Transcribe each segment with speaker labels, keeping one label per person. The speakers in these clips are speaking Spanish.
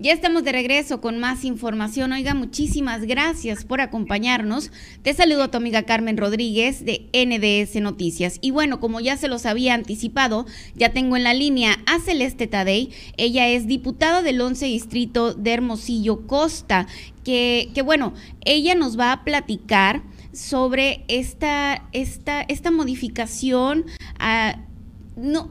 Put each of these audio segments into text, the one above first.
Speaker 1: Ya estamos de regreso con más información. Oiga, muchísimas gracias por acompañarnos. Te saludo a tu amiga Carmen Rodríguez de NDS Noticias. Y bueno, como ya se los había anticipado, ya tengo en la línea a Celeste Tadei. Ella es diputada del 11 Distrito de Hermosillo Costa, que, que bueno, ella nos va a platicar sobre esta, esta, esta modificación a, no,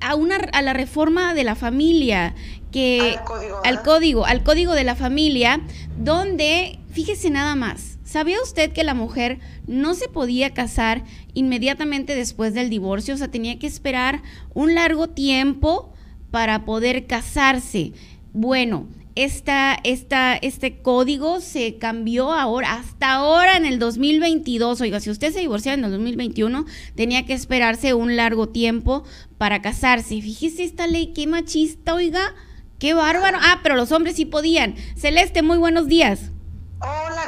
Speaker 1: a, una, a la reforma de la familia que al código, al código, de la familia, donde, fíjese nada más, ¿sabía usted que la mujer no se podía casar inmediatamente después del divorcio? O sea, tenía que esperar un largo tiempo para poder casarse. Bueno, esta, esta, este código se cambió ahora, hasta ahora en el 2022. Oiga, si usted se divorciaba en el 2021, tenía que esperarse un largo tiempo para casarse. Fíjese esta ley, qué machista, oiga. Qué bárbaro. Ah, pero los hombres sí podían. Celeste, muy buenos días.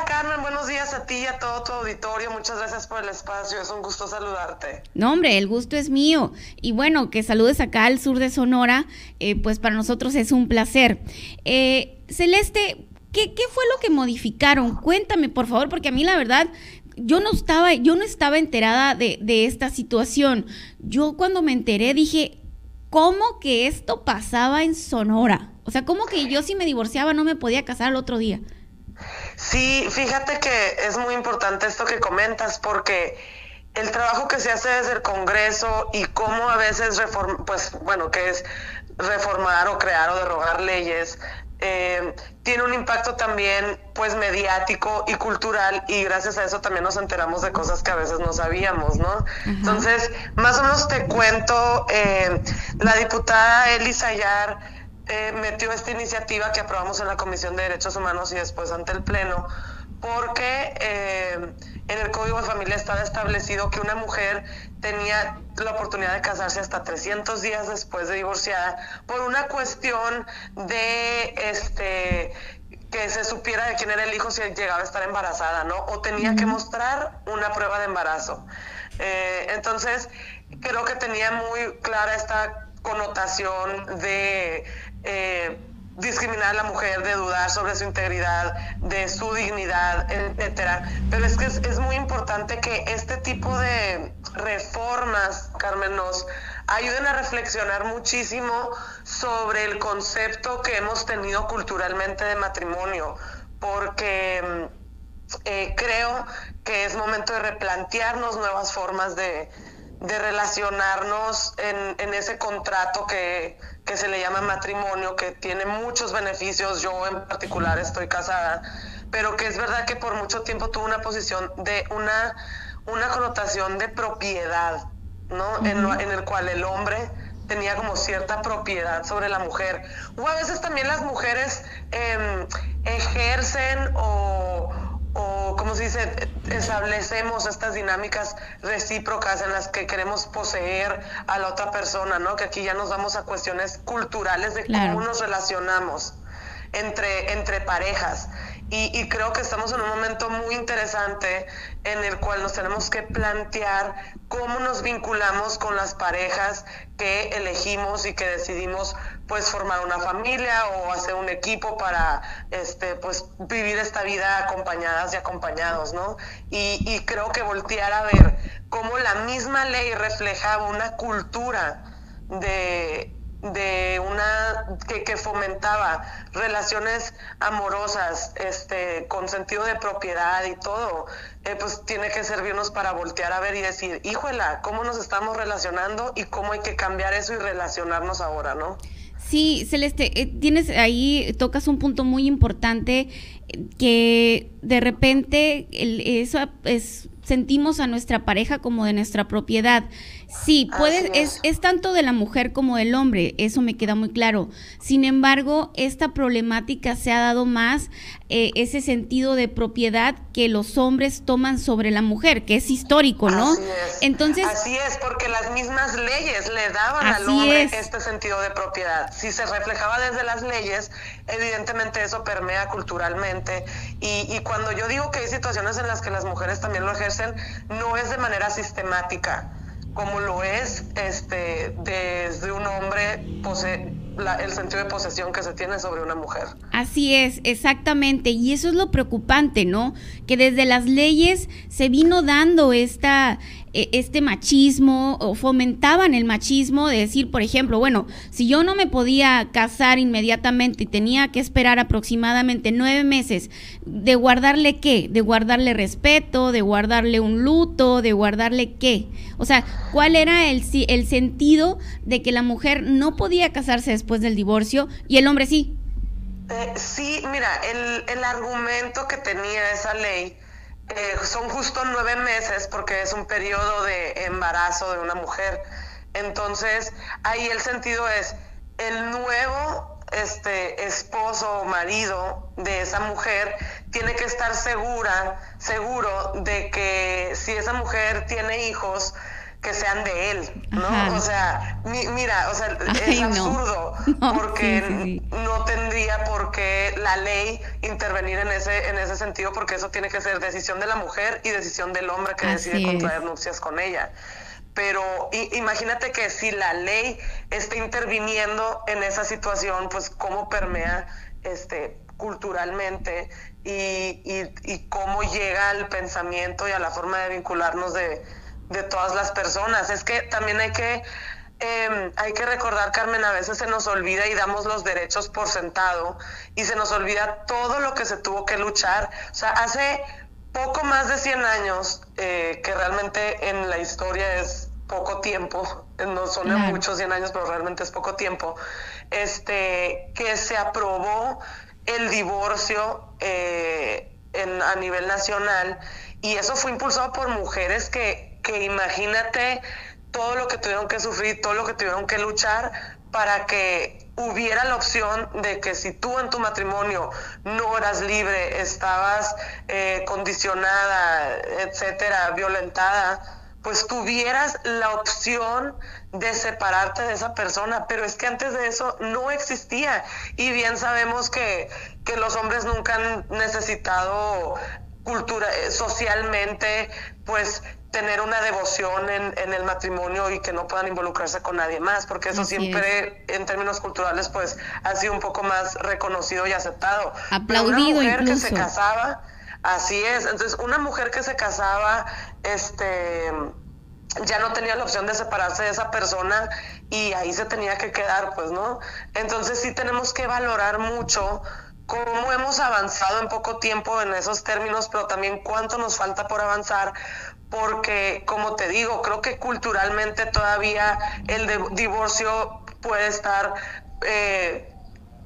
Speaker 2: Carmen, buenos días a ti y a todo tu auditorio. Muchas gracias por el espacio. Es un gusto saludarte.
Speaker 1: No, hombre, el gusto es mío. Y bueno, que saludes acá al sur de Sonora, eh, pues para nosotros es un placer. Eh, Celeste, ¿qué, ¿qué fue lo que modificaron? Cuéntame, por favor, porque a mí la verdad yo no estaba, yo no estaba enterada de, de, esta situación. Yo cuando me enteré dije, cómo que esto pasaba en Sonora. O sea, cómo que yo si me divorciaba no me podía casar al otro día.
Speaker 2: Sí, fíjate que es muy importante esto que comentas porque el trabajo que se hace desde el Congreso y cómo a veces pues bueno, que es reformar o crear o derogar leyes, eh, tiene un impacto también pues mediático y cultural y gracias a eso también nos enteramos de cosas que a veces no sabíamos, ¿no? Entonces, más o menos te cuento, eh, la diputada Elisa Ayar eh, metió esta iniciativa que aprobamos en la Comisión de Derechos Humanos y después ante el Pleno, porque en el Código de Familia estaba establecido que una mujer tenía la oportunidad de casarse hasta 300 días después de divorciada por una cuestión de este que se supiera de quién era el hijo si llegaba a estar embarazada, ¿no? O tenía que mostrar una prueba de embarazo. Eh, entonces, creo que tenía muy clara esta connotación de eh, discriminar a la mujer, de dudar sobre su integridad, de su dignidad, etcétera. Pero es que es, muy importante que este tipo de reformas, Carmen, nos ayuden a reflexionar muchísimo sobre el concepto que hemos tenido culturalmente de matrimonio, porque eh, creo que es momento de replantearnos nuevas formas de, de relacionarnos en, en ese contrato que, que, se le llama matrimonio, que tiene muchos beneficios, yo en particular estoy casada, pero que es verdad que por mucho tiempo tuvo una posición de una, una connotación de propiedad, ¿no? en, en el cual el hombre tenía como cierta propiedad sobre la mujer. O a veces también las mujeres eh, ejercen o o como se dice, establecemos estas dinámicas recíprocas en las que queremos poseer a la otra persona, ¿no? Que aquí ya nos vamos a cuestiones culturales de cómo nos relacionamos entre, entre parejas. Y, creo que estamos en un momento muy interesante en el cual nos tenemos que plantear cómo nos vinculamos con las parejas que elegimos y que decidimos pues formar una familia o hacer un equipo para este pues vivir esta vida acompañadas y acompañados, ¿no? Y, y creo que voltear a ver cómo la misma ley reflejaba una cultura de de una que, que, fomentaba relaciones amorosas este con sentido de propiedad y todo eh, pues tiene que servirnos para voltear a ver y decir híjola cómo nos estamos relacionando y cómo hay que cambiar eso y relacionarnos ahora no
Speaker 1: Sí, Celeste, eh, tienes ahí, tocas un punto muy importante eh, que de repente eso es, sentimos a nuestra pareja como de nuestra propiedad. Sí, puede, es. Es, tanto de la mujer como del hombre, eso me queda muy claro. Sin embargo, esta problemática se ha dado más eh, ese sentido de propiedad que los hombres toman sobre la mujer, que es histórico, ¿no?
Speaker 2: Así es. Entonces, así es, porque las mismas leyes le daban al hombre este sentido de propiedad. Si se reflejaba desde las leyes, evidentemente eso permea culturalmente. Y, y cuando yo digo que hay situaciones en las que las mujeres también lo ejercen, no es de manera sistemática como lo es este desde un hombre el sentido de posesión que se tiene sobre una mujer.
Speaker 1: Así es, exactamente. Y eso es lo preocupante, ¿no? Que desde las leyes se vino dando esta, e, este machismo o fomentaban el machismo de decir, por ejemplo, bueno, si yo no me podía casar inmediatamente y tenía que esperar aproximadamente nueve meses de guardarle qué, de guardarle respeto, de guardarle un luto, de guardarle qué. O sea, ¿cuál era el, el sentido de que la mujer no podía casarse después del divorcio y el hombre sí?
Speaker 2: Eh, sí, mira, el, el argumento que tenía esa ley eh, son justo nueve meses porque es un periodo de embarazo de una mujer. Entonces, ahí el sentido es, el nuevo este, esposo o marido de esa mujer tiene que estar segura, seguro de que si esa mujer tiene hijos, que sean de él, ¿no? O sea, mira, o sea, es absurdo porque no tendría por qué la ley intervenir en ese en ese sentido porque eso tiene que ser decisión de la mujer y decisión del hombre que decide contraer nupcias con ella. Pero imagínate que si la ley está interviniendo en esa situación, pues cómo permea este culturalmente y, y, y cómo llega al pensamiento y a la forma de vincularnos de, de todas las personas. Es que también hay que, em, hay que recordar, Carmen, a veces se nos olvida y damos los derechos por sentado y se nos olvida todo lo que se tuvo que luchar. O sea, hace poco más de 100 años, eh, que realmente en la historia es poco tiempo, no son muchos 100 años, pero realmente es poco tiempo, este, que se aprobó el divorcio eh, en, a nivel nacional y eso fue impulsado por mujeres que que imagínate todo lo que tuvieron que sufrir, todo lo que tuvieron que luchar para que hubiera la opción de que si tú en tu matrimonio no eras libre, estabas eh, condicionada, etcétera, violentada, pues tuvieras la opción de separarte de esa persona, pero es que antes de eso no existía. Y bien sabemos que, que los hombres nunca han necesitado cultura, eh, socialmente, pues tener una devoción en, en, el matrimonio y que no puedan involucrarse con nadie más, porque eso siempre en términos culturales pues ha sido un poco más reconocido y aceptado.
Speaker 1: Aplaudido
Speaker 2: una mujer que se casaba, así es, entonces una mujer que se casaba, este ya no tenía la opción de separarse de esa persona y ahí se tenía que quedar, pues, ¿no? Entonces sí tenemos que valorar mucho cómo hemos avanzado en poco tiempo en esos términos, pero también cuánto nos falta por avanzar, porque, como te digo, creo que culturalmente todavía el divorcio puede estar eh,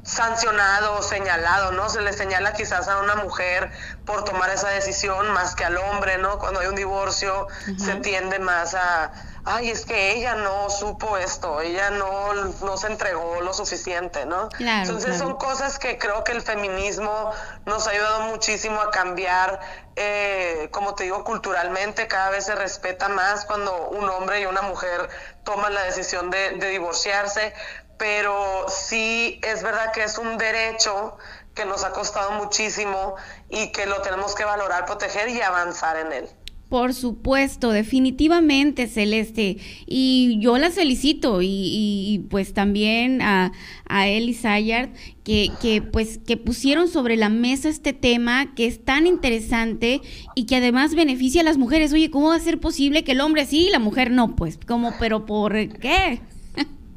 Speaker 2: sancionado o señalado, ¿no? Se le señala quizás a una mujer por tomar esa decisión más que al hombre, ¿no? Cuando hay un divorcio se tiende más a ay, es que ella no supo esto, ella no, no se entregó lo suficiente, ¿no? Entonces son cosas que creo que el feminismo nos ha ayudado muchísimo a cambiar, eh, como te digo, culturalmente, cada vez se respeta más cuando un hombre y una mujer toman la decisión de, de divorciarse, pero sí es verdad que es un derecho que nos ha costado muchísimo y que lo tenemos que valorar, proteger y avanzar en él.
Speaker 1: Por supuesto, definitivamente, Celeste. Y yo las felicito y, pues también a, a y Sayard que, que, pues que pusieron sobre la mesa este tema que es tan interesante y que además beneficia a las mujeres. Oye, ¿cómo va a ser posible que el hombre sí y la mujer no? Pues, como, pero ¿por qué?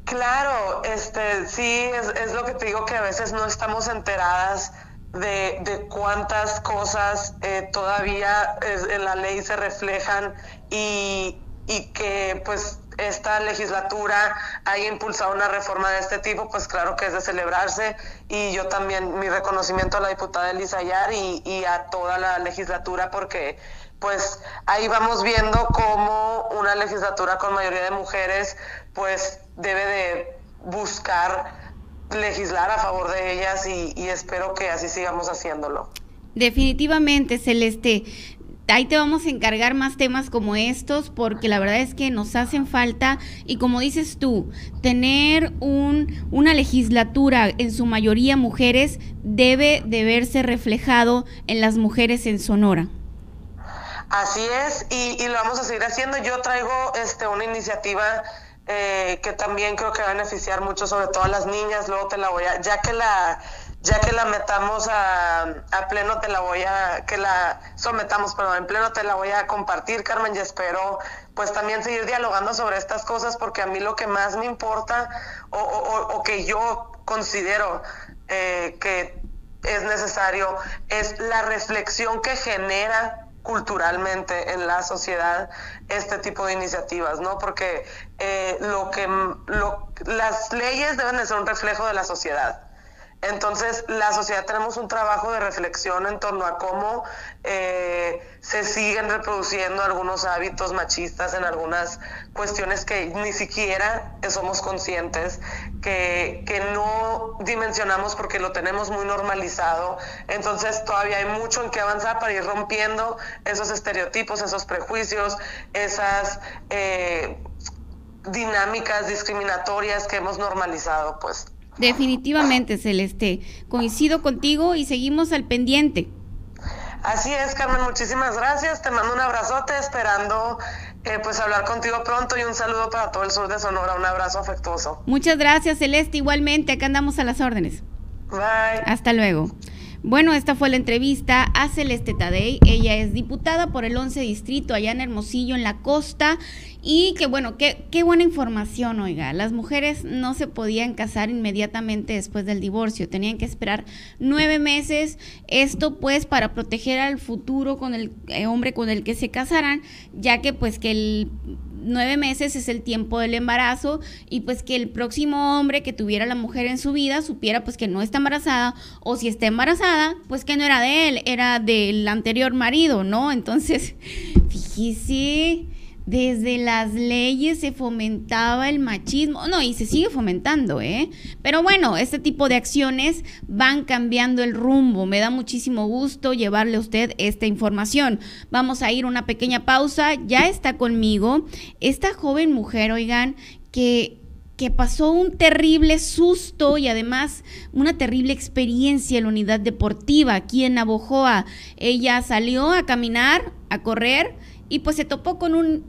Speaker 2: Claro, este, sí, es, es lo que te digo que a veces no estamos enteradas de, cuántas cosas eh, todavía en la ley se reflejan y, y que pues esta legislatura haya impulsado una reforma de este tipo, pues claro que es de celebrarse. Y yo también mi reconocimiento a la diputada Elisa Yar y, y a toda la legislatura porque pues ahí vamos viendo cómo una legislatura con mayoría de mujeres pues debe de buscar legislar a favor de ellas y, espero que así sigamos haciéndolo.
Speaker 1: Definitivamente, Celeste. Ahí te vamos a encargar más temas como estos porque la verdad es que nos hacen falta y como dices tú, tener un, una legislatura en su mayoría mujeres debe de verse reflejado en las mujeres en Sonora.
Speaker 2: Así es y, y lo vamos a seguir haciendo. Yo traigo este una iniciativa eh, que también creo que va a beneficiar mucho, sobre todo a las niñas. Luego te la voy a, ya que la, ya que la metamos a, a pleno, te la voy a, que la sometamos, perdón, en pleno te la voy a compartir, Carmen, y espero pues también seguir dialogando sobre estas cosas, porque a mí lo que más me importa o, o, o que yo considero eh, que es necesario es la reflexión que genera culturalmente en la sociedad este tipo de iniciativas, ¿no? Porque eh, lo que lo, las leyes deben de ser un reflejo de la sociedad. Entonces, la sociedad tenemos un trabajo de reflexión en torno a cómo eh, se siguen reproduciendo algunos hábitos machistas en algunas cuestiones que ni siquiera somos conscientes, que, que no dimensionamos porque lo tenemos muy normalizado. Entonces, todavía hay mucho en que avanzar para ir rompiendo esos estereotipos, esos prejuicios, esas... Eh, dinámicas discriminatorias que hemos normalizado, pues.
Speaker 1: Definitivamente, Celeste. Coincido contigo y seguimos al pendiente.
Speaker 2: Así es, Carmen, muchísimas gracias. Te mando un abrazote, esperando eh, pues hablar contigo pronto y un saludo para todo el sur de Sonora. Un abrazo afectuoso.
Speaker 1: Muchas gracias, Celeste. Igualmente, acá andamos a las órdenes.
Speaker 2: Bye.
Speaker 1: Hasta luego. Bueno, esta fue la entrevista a Celeste Tadei. Ella es diputada por el 11 distrito allá en Hermosillo, en la costa. Y que bueno, qué, qué buena información, oiga. Las mujeres no se podían casar inmediatamente después del divorcio. Tenían que esperar nueve meses. Esto pues para proteger al futuro con el eh, hombre con el que se casaran, ya que pues que el nueve meses es el tiempo del embarazo y pues que el próximo hombre que tuviera la mujer en su vida supiera pues que no está embarazada o si está embarazada pues que no era de él, era del anterior marido, ¿no? Entonces, fíjese, desde las leyes se fomentaba el machismo, no, y se sigue fomentando, ¿eh? Pero bueno, este tipo de acciones van cambiando el rumbo. Me da muchísimo gusto llevarle a usted esta información. Vamos a ir una pequeña pausa. Ya está conmigo esta joven mujer, oigan, que que pasó un terrible susto y además una terrible experiencia en la unidad deportiva aquí en Navojoa. Ella salió a caminar, a correr y pues se topó con un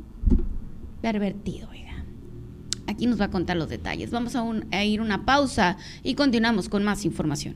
Speaker 1: pervertido, oiga. Aquí nos va a contar los detalles. Vamos a, un, a ir una pausa y continuamos con más información.